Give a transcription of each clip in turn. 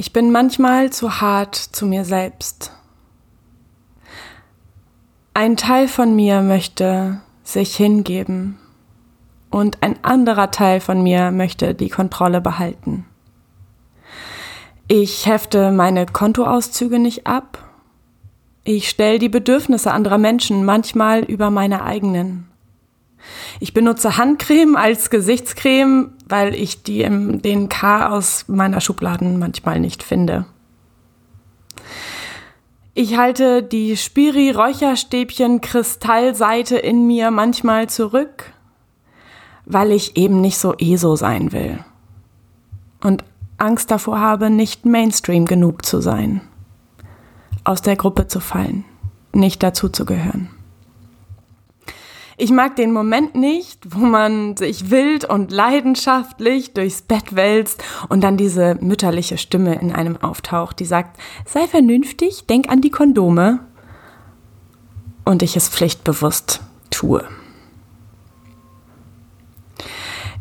Ich bin manchmal zu hart zu mir selbst. Ein Teil von mir möchte sich hingeben und ein anderer Teil von mir möchte die Kontrolle behalten. Ich hefte meine Kontoauszüge nicht ab. Ich stelle die Bedürfnisse anderer Menschen manchmal über meine eigenen. Ich benutze Handcreme als Gesichtscreme, weil ich die im DNK aus meiner Schubladen manchmal nicht finde. Ich halte die Spiri-Räucherstäbchen Kristallseite in mir manchmal zurück, weil ich eben nicht so ESO sein will. Und Angst davor habe, nicht Mainstream genug zu sein. Aus der Gruppe zu fallen, nicht dazu zu gehören. Ich mag den Moment nicht, wo man sich wild und leidenschaftlich durchs Bett wälzt und dann diese mütterliche Stimme in einem auftaucht, die sagt, sei vernünftig, denk an die Kondome. Und ich es pflichtbewusst tue.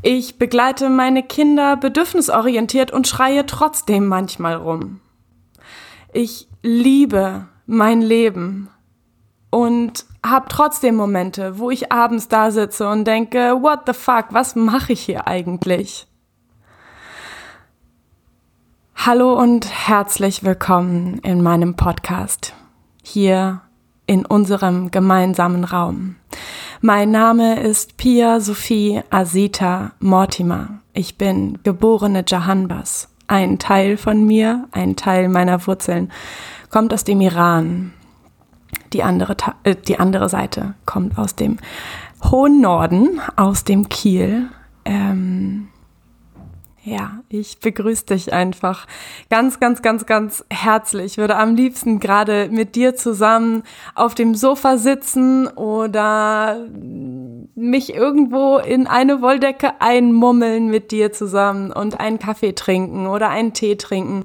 Ich begleite meine Kinder bedürfnisorientiert und schreie trotzdem manchmal rum. Ich liebe mein Leben und habe trotzdem Momente, wo ich abends da sitze und denke, what the fuck, was mache ich hier eigentlich? Hallo und herzlich willkommen in meinem Podcast, hier in unserem gemeinsamen Raum. Mein Name ist Pia Sophie Asita Mortimer. Ich bin geborene Jahanbas. Ein Teil von mir, ein Teil meiner Wurzeln kommt aus dem Iran. Die andere, äh, die andere Seite kommt aus dem hohen Norden, aus dem Kiel. Ähm, ja, ich begrüße dich einfach ganz, ganz, ganz, ganz herzlich. Ich würde am liebsten gerade mit dir zusammen auf dem Sofa sitzen oder mich irgendwo in eine Wolldecke einmummeln mit dir zusammen und einen Kaffee trinken oder einen Tee trinken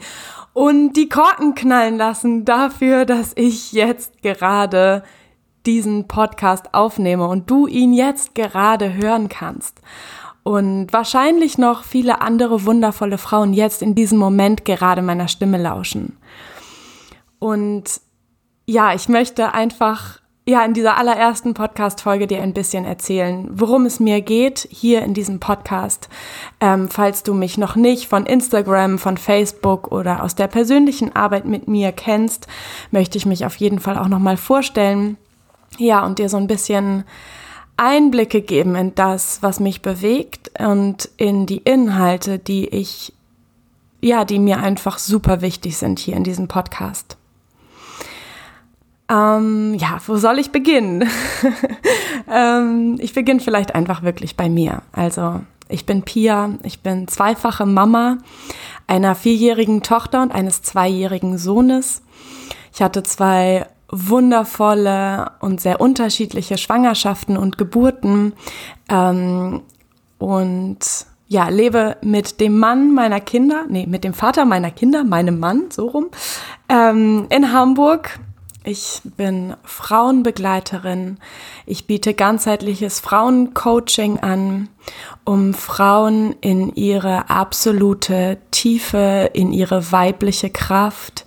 und die Korken knallen lassen dafür, dass ich jetzt gerade diesen Podcast aufnehme und du ihn jetzt gerade hören kannst. Und wahrscheinlich noch viele andere wundervolle Frauen jetzt in diesem Moment gerade meiner Stimme lauschen. Und ja, ich möchte einfach ja in dieser allerersten Podcast-Folge dir ein bisschen erzählen, worum es mir geht hier in diesem Podcast. Ähm, falls du mich noch nicht von Instagram, von Facebook oder aus der persönlichen Arbeit mit mir kennst, möchte ich mich auf jeden Fall auch nochmal vorstellen. Ja, und dir so ein bisschen Einblicke geben in das, was mich bewegt und in die Inhalte, die ich, ja, die mir einfach super wichtig sind hier in diesem Podcast. Ähm, ja, wo soll ich beginnen? ähm, ich beginne vielleicht einfach wirklich bei mir. Also, ich bin Pia, ich bin zweifache Mama einer vierjährigen Tochter und eines zweijährigen Sohnes. Ich hatte zwei wundervolle und sehr unterschiedliche Schwangerschaften und Geburten ähm, und ja, lebe mit dem Mann meiner Kinder, nee, mit dem Vater meiner Kinder, meinem Mann, so rum, ähm, in Hamburg ich bin Frauenbegleiterin. Ich biete ganzheitliches Frauencoaching an, um Frauen in ihre absolute Tiefe, in ihre weibliche Kraft,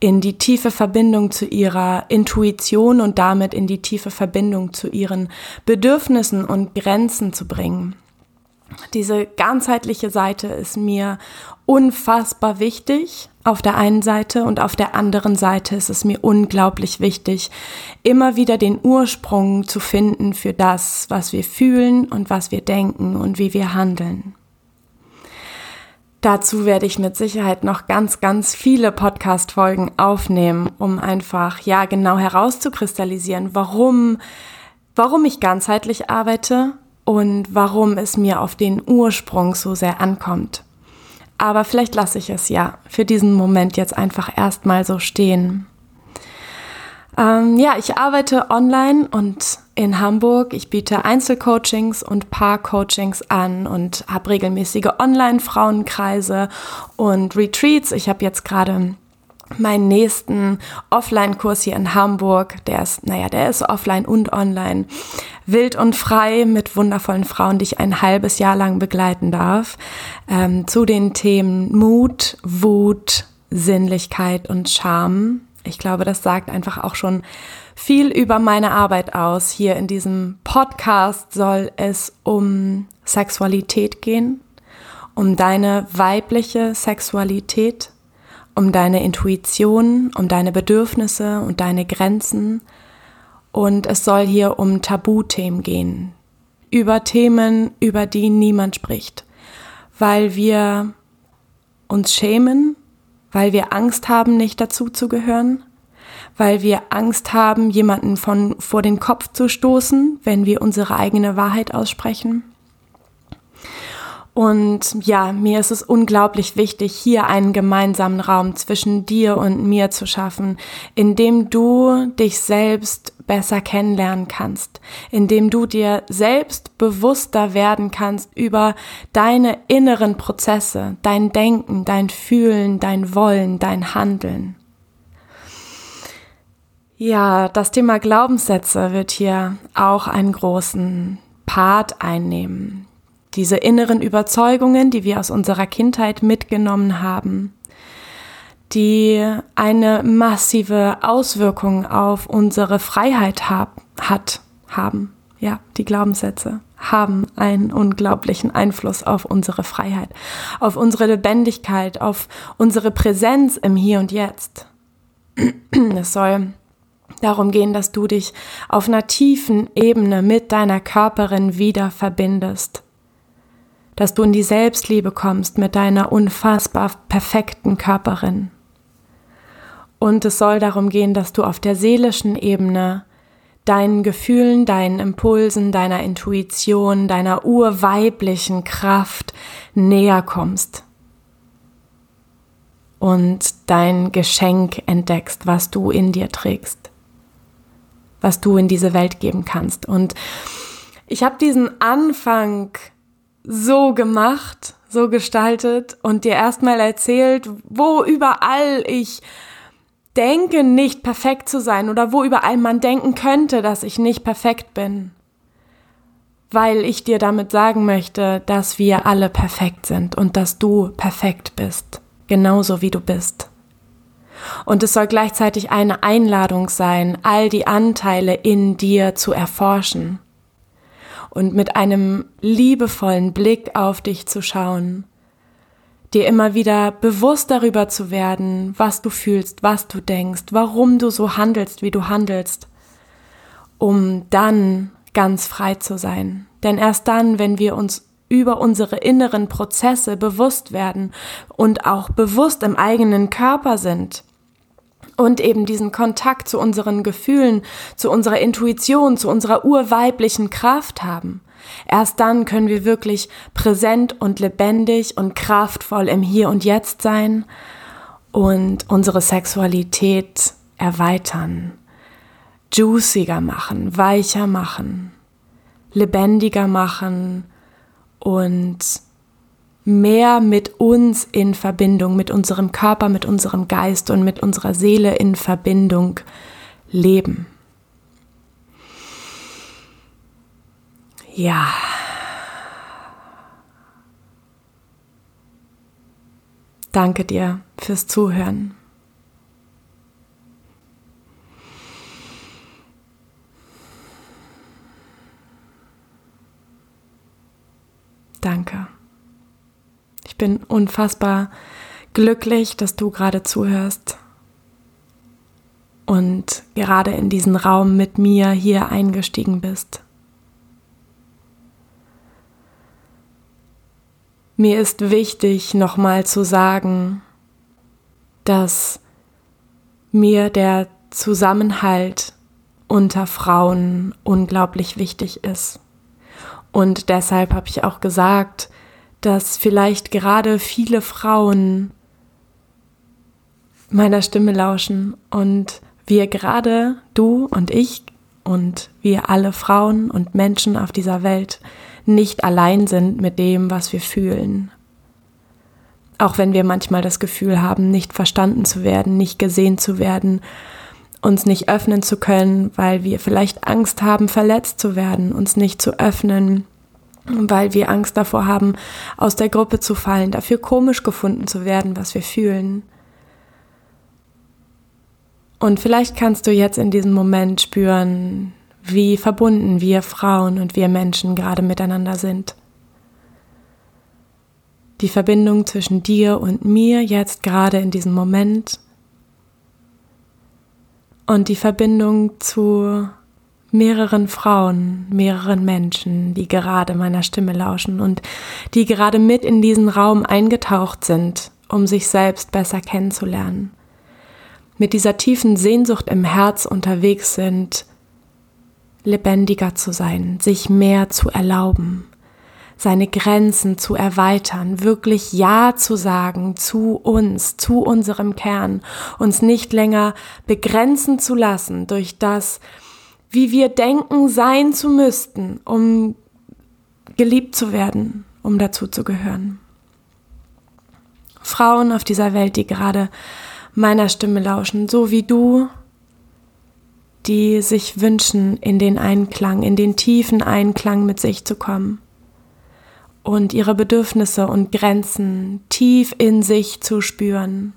in die tiefe Verbindung zu ihrer Intuition und damit in die tiefe Verbindung zu ihren Bedürfnissen und Grenzen zu bringen. Diese ganzheitliche Seite ist mir unfassbar wichtig auf der einen Seite und auf der anderen Seite ist es mir unglaublich wichtig, immer wieder den Ursprung zu finden für das, was wir fühlen und was wir denken und wie wir handeln. Dazu werde ich mit Sicherheit noch ganz, ganz viele Podcast-Folgen aufnehmen, um einfach, ja, genau herauszukristallisieren, warum, warum ich ganzheitlich arbeite und warum es mir auf den Ursprung so sehr ankommt. Aber vielleicht lasse ich es ja für diesen Moment jetzt einfach erstmal so stehen. Ähm, ja, ich arbeite online und in Hamburg. Ich biete Einzelcoachings und Paarcoachings an und habe regelmäßige Online-Frauenkreise und Retreats. Ich habe jetzt gerade meinen nächsten Offline-Kurs hier in Hamburg. Der ist, naja, der ist offline und online. Wild und frei mit wundervollen Frauen, die ich ein halbes Jahr lang begleiten darf. Ähm, zu den Themen Mut, Wut, Sinnlichkeit und Charme. Ich glaube, das sagt einfach auch schon viel über meine Arbeit aus. Hier in diesem Podcast soll es um Sexualität gehen, um deine weibliche Sexualität, um deine Intuition, um deine Bedürfnisse und deine Grenzen. Und es soll hier um Tabuthemen gehen, über Themen, über die niemand spricht, weil wir uns schämen, weil wir Angst haben, nicht dazu zu gehören, weil wir Angst haben, jemanden von vor den Kopf zu stoßen, wenn wir unsere eigene Wahrheit aussprechen. Und ja, mir ist es unglaublich wichtig, hier einen gemeinsamen Raum zwischen dir und mir zu schaffen, in dem du dich selbst besser kennenlernen kannst, in dem du dir selbst bewusster werden kannst über deine inneren Prozesse, dein Denken, dein Fühlen, dein Wollen, dein Handeln. Ja, das Thema Glaubenssätze wird hier auch einen großen Part einnehmen diese inneren Überzeugungen, die wir aus unserer Kindheit mitgenommen haben, die eine massive Auswirkung auf unsere Freiheit hab, hat, haben. Ja, die Glaubenssätze haben einen unglaublichen Einfluss auf unsere Freiheit, auf unsere Lebendigkeit, auf unsere Präsenz im Hier und Jetzt. Es soll darum gehen, dass du dich auf einer tiefen Ebene mit deiner Körperin wieder verbindest dass du in die Selbstliebe kommst mit deiner unfassbar perfekten Körperin. Und es soll darum gehen, dass du auf der seelischen Ebene deinen Gefühlen, deinen Impulsen, deiner Intuition, deiner urweiblichen Kraft näher kommst und dein Geschenk entdeckst, was du in dir trägst, was du in diese Welt geben kannst. Und ich habe diesen Anfang so gemacht, so gestaltet und dir erstmal erzählt, wo überall ich denke, nicht perfekt zu sein oder wo überall man denken könnte, dass ich nicht perfekt bin. Weil ich dir damit sagen möchte, dass wir alle perfekt sind und dass du perfekt bist, genauso wie du bist. Und es soll gleichzeitig eine Einladung sein, all die Anteile in dir zu erforschen und mit einem liebevollen Blick auf dich zu schauen, dir immer wieder bewusst darüber zu werden, was du fühlst, was du denkst, warum du so handelst, wie du handelst, um dann ganz frei zu sein. Denn erst dann, wenn wir uns über unsere inneren Prozesse bewusst werden und auch bewusst im eigenen Körper sind, und eben diesen Kontakt zu unseren Gefühlen, zu unserer Intuition, zu unserer urweiblichen Kraft haben. Erst dann können wir wirklich präsent und lebendig und kraftvoll im Hier und Jetzt sein und unsere Sexualität erweitern, juiciger machen, weicher machen, lebendiger machen und mehr mit uns in Verbindung, mit unserem Körper, mit unserem Geist und mit unserer Seele in Verbindung leben. Ja. Danke dir fürs Zuhören. Danke bin unfassbar glücklich, dass du gerade zuhörst und gerade in diesen Raum mit mir hier eingestiegen bist. Mir ist wichtig, nochmal zu sagen, dass mir der Zusammenhalt unter Frauen unglaublich wichtig ist. Und deshalb habe ich auch gesagt, dass vielleicht gerade viele Frauen meiner Stimme lauschen und wir gerade, du und ich und wir alle Frauen und Menschen auf dieser Welt nicht allein sind mit dem, was wir fühlen. Auch wenn wir manchmal das Gefühl haben, nicht verstanden zu werden, nicht gesehen zu werden, uns nicht öffnen zu können, weil wir vielleicht Angst haben, verletzt zu werden, uns nicht zu öffnen, weil wir Angst davor haben, aus der Gruppe zu fallen, dafür komisch gefunden zu werden, was wir fühlen. Und vielleicht kannst du jetzt in diesem Moment spüren, wie verbunden wir Frauen und wir Menschen gerade miteinander sind. Die Verbindung zwischen dir und mir jetzt gerade in diesem Moment und die Verbindung zu mehreren Frauen, mehreren Menschen, die gerade meiner Stimme lauschen und die gerade mit in diesen Raum eingetaucht sind, um sich selbst besser kennenzulernen. Mit dieser tiefen Sehnsucht im Herz unterwegs sind, lebendiger zu sein, sich mehr zu erlauben, seine Grenzen zu erweitern, wirklich Ja zu sagen zu uns, zu unserem Kern, uns nicht länger begrenzen zu lassen durch das, wie wir denken, sein zu müssten, um geliebt zu werden, um dazu zu gehören. Frauen auf dieser Welt, die gerade meiner Stimme lauschen, so wie du, die sich wünschen, in den Einklang, in den tiefen Einklang mit sich zu kommen und ihre Bedürfnisse und Grenzen tief in sich zu spüren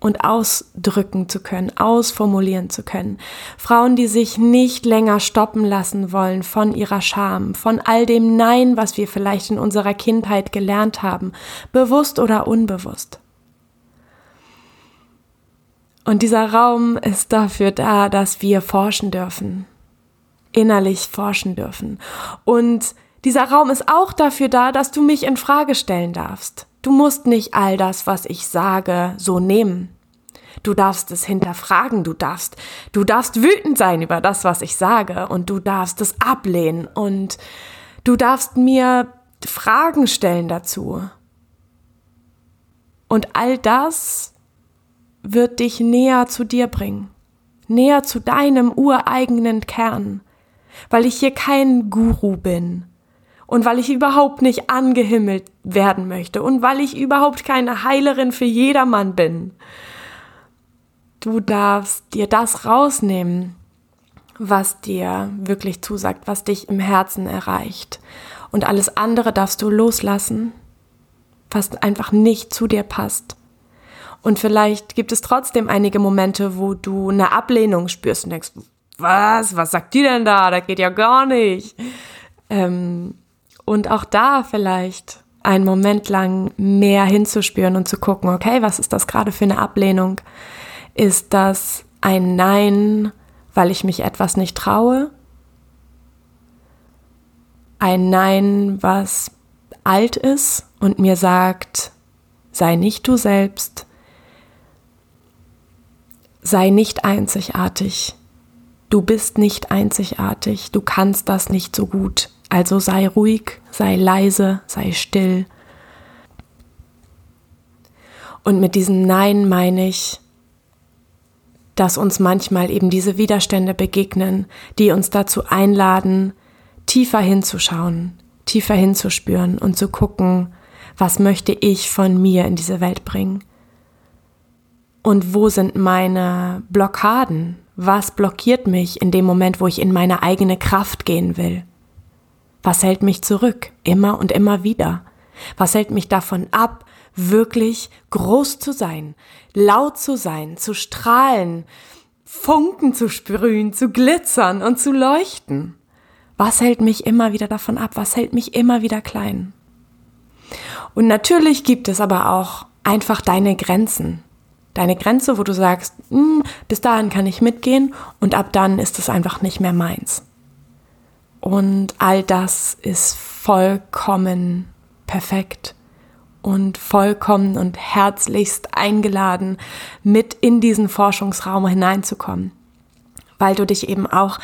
und ausdrücken zu können, ausformulieren zu können. Frauen, die sich nicht länger stoppen lassen wollen von ihrer Scham, von all dem Nein, was wir vielleicht in unserer Kindheit gelernt haben, bewusst oder unbewusst. Und dieser Raum ist dafür da, dass wir forschen dürfen, innerlich forschen dürfen. Und dieser Raum ist auch dafür da, dass du mich in Frage stellen darfst. Du musst nicht all das, was ich sage, so nehmen. Du darfst es hinterfragen, du darfst, du darfst wütend sein über das, was ich sage und du darfst es ablehnen und du darfst mir Fragen stellen dazu. Und all das wird dich näher zu dir bringen, näher zu deinem ureigenen Kern, weil ich hier kein Guru bin, und weil ich überhaupt nicht angehimmelt werden möchte und weil ich überhaupt keine Heilerin für jedermann bin. Du darfst dir das rausnehmen, was dir wirklich zusagt, was dich im Herzen erreicht. Und alles andere darfst du loslassen, was einfach nicht zu dir passt. Und vielleicht gibt es trotzdem einige Momente, wo du eine Ablehnung spürst und denkst, was, was sagt die denn da? Das geht ja gar nicht. Ähm, und auch da vielleicht einen Moment lang mehr hinzuspüren und zu gucken, okay, was ist das gerade für eine Ablehnung? Ist das ein Nein, weil ich mich etwas nicht traue? Ein Nein, was alt ist und mir sagt, sei nicht du selbst, sei nicht einzigartig, du bist nicht einzigartig, du kannst das nicht so gut. Also sei ruhig, sei leise, sei still. Und mit diesem Nein meine ich, dass uns manchmal eben diese Widerstände begegnen, die uns dazu einladen, tiefer hinzuschauen, tiefer hinzuspüren und zu gucken, was möchte ich von mir in diese Welt bringen? Und wo sind meine Blockaden? Was blockiert mich in dem Moment, wo ich in meine eigene Kraft gehen will? Was hält mich zurück? Immer und immer wieder. Was hält mich davon ab, wirklich groß zu sein, laut zu sein, zu strahlen, Funken zu sprühen, zu glitzern und zu leuchten? Was hält mich immer wieder davon ab? Was hält mich immer wieder klein? Und natürlich gibt es aber auch einfach deine Grenzen. Deine Grenze, wo du sagst, hm, bis dahin kann ich mitgehen und ab dann ist es einfach nicht mehr meins. Und all das ist vollkommen perfekt und vollkommen und herzlichst eingeladen, mit in diesen Forschungsraum hineinzukommen, weil du dich eben auch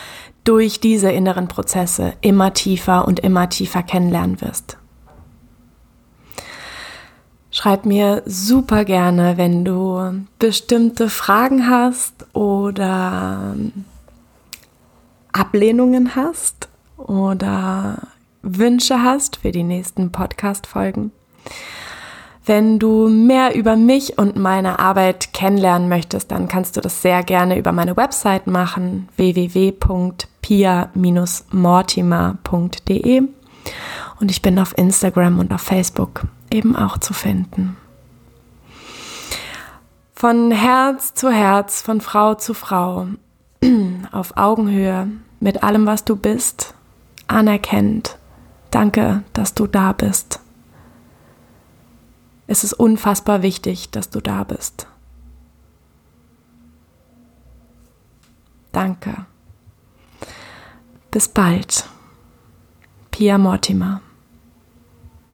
durch diese inneren Prozesse immer tiefer und immer tiefer kennenlernen wirst. Schreib mir super gerne, wenn du bestimmte Fragen hast oder Ablehnungen hast oder Wünsche hast für die nächsten Podcast-Folgen. Wenn du mehr über mich und meine Arbeit kennenlernen möchtest, dann kannst du das sehr gerne über meine Website machen, www.pia-mortimer.de. Und ich bin auf Instagram und auf Facebook eben auch zu finden. Von Herz zu Herz, von Frau zu Frau, auf Augenhöhe, mit allem, was du bist, anerkennt. Danke, dass du da bist. Es ist unfassbar wichtig, dass du da bist. Danke. Bis bald. Pia Mortimer